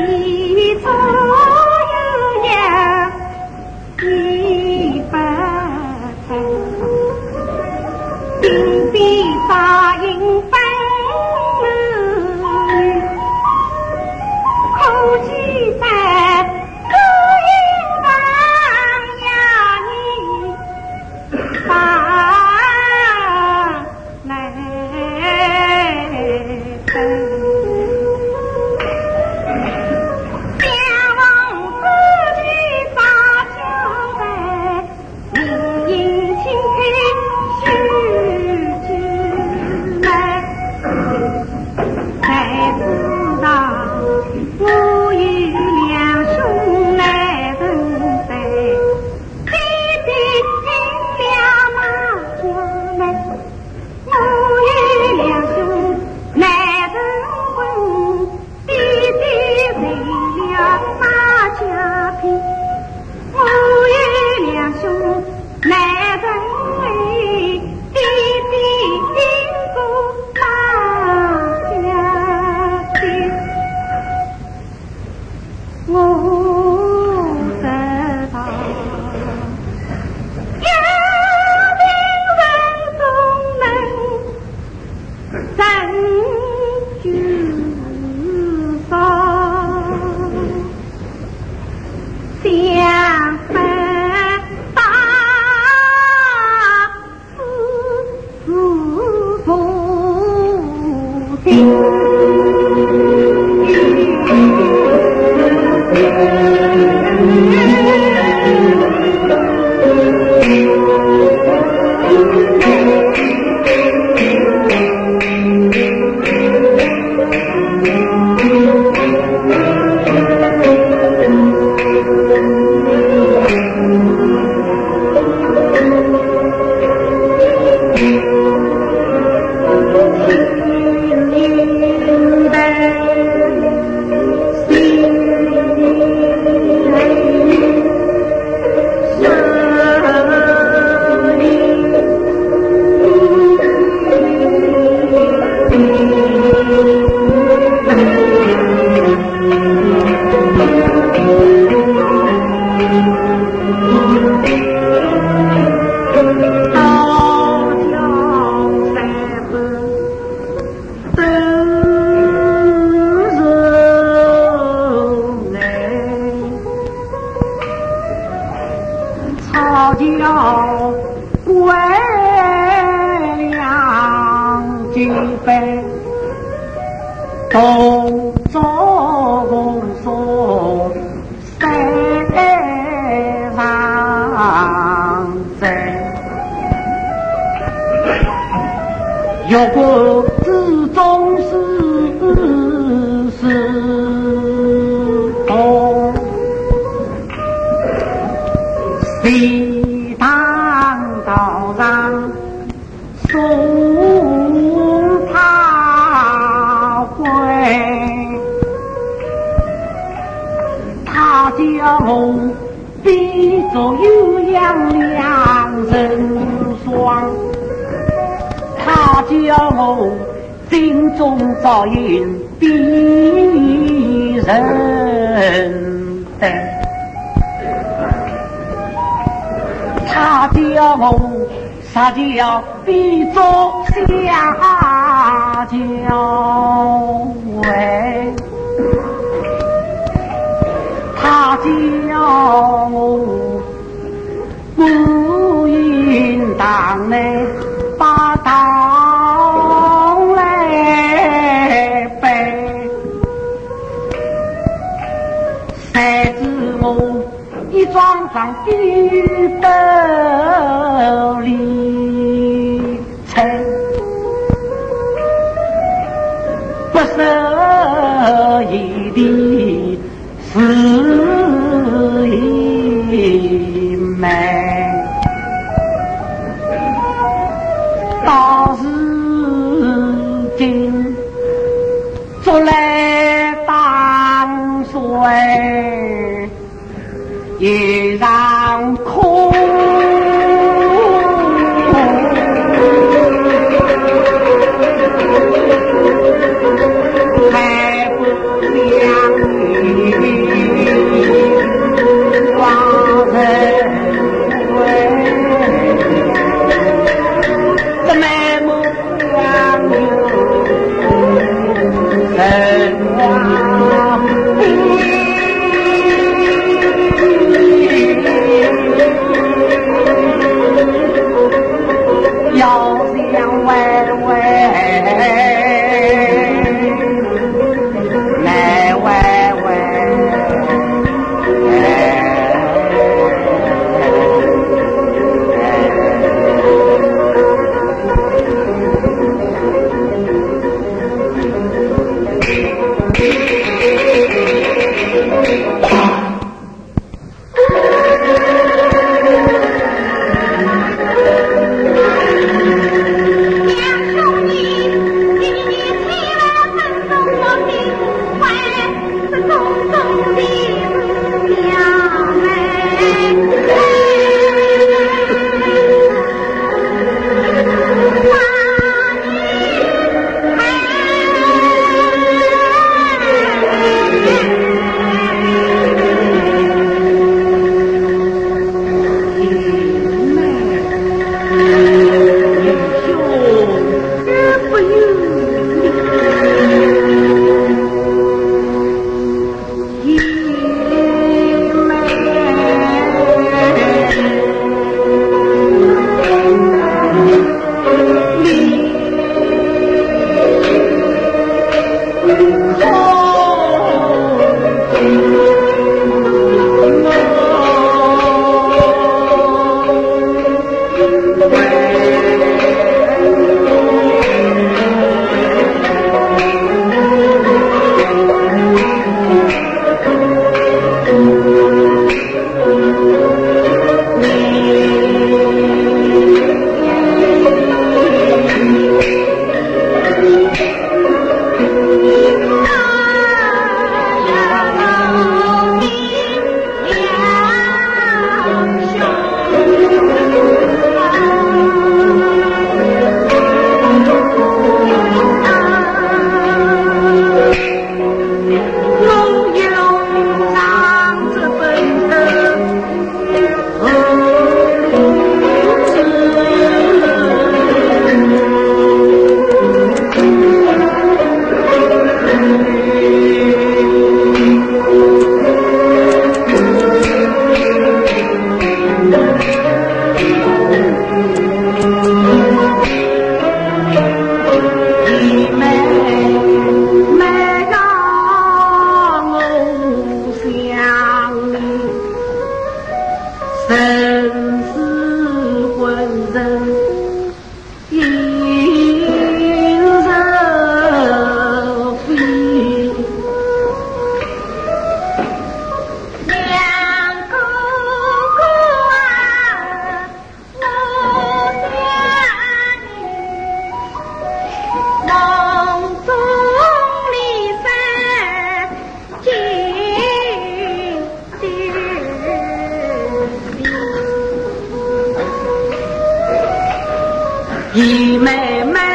你在好酒鬼两几杯都做梦说谁上一座又亮亮人双他叫我心中早已逼人。他叫我撒娇必中下九尾他叫我不应当来把刀来背，谁知我一桩桩的道理。出来当水依然一妹妹。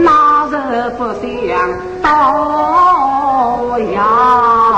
那人不想倒呀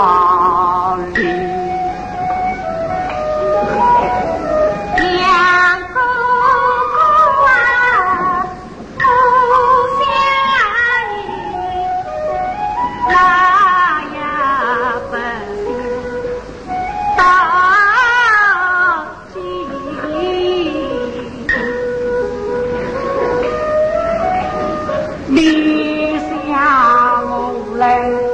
你想我无。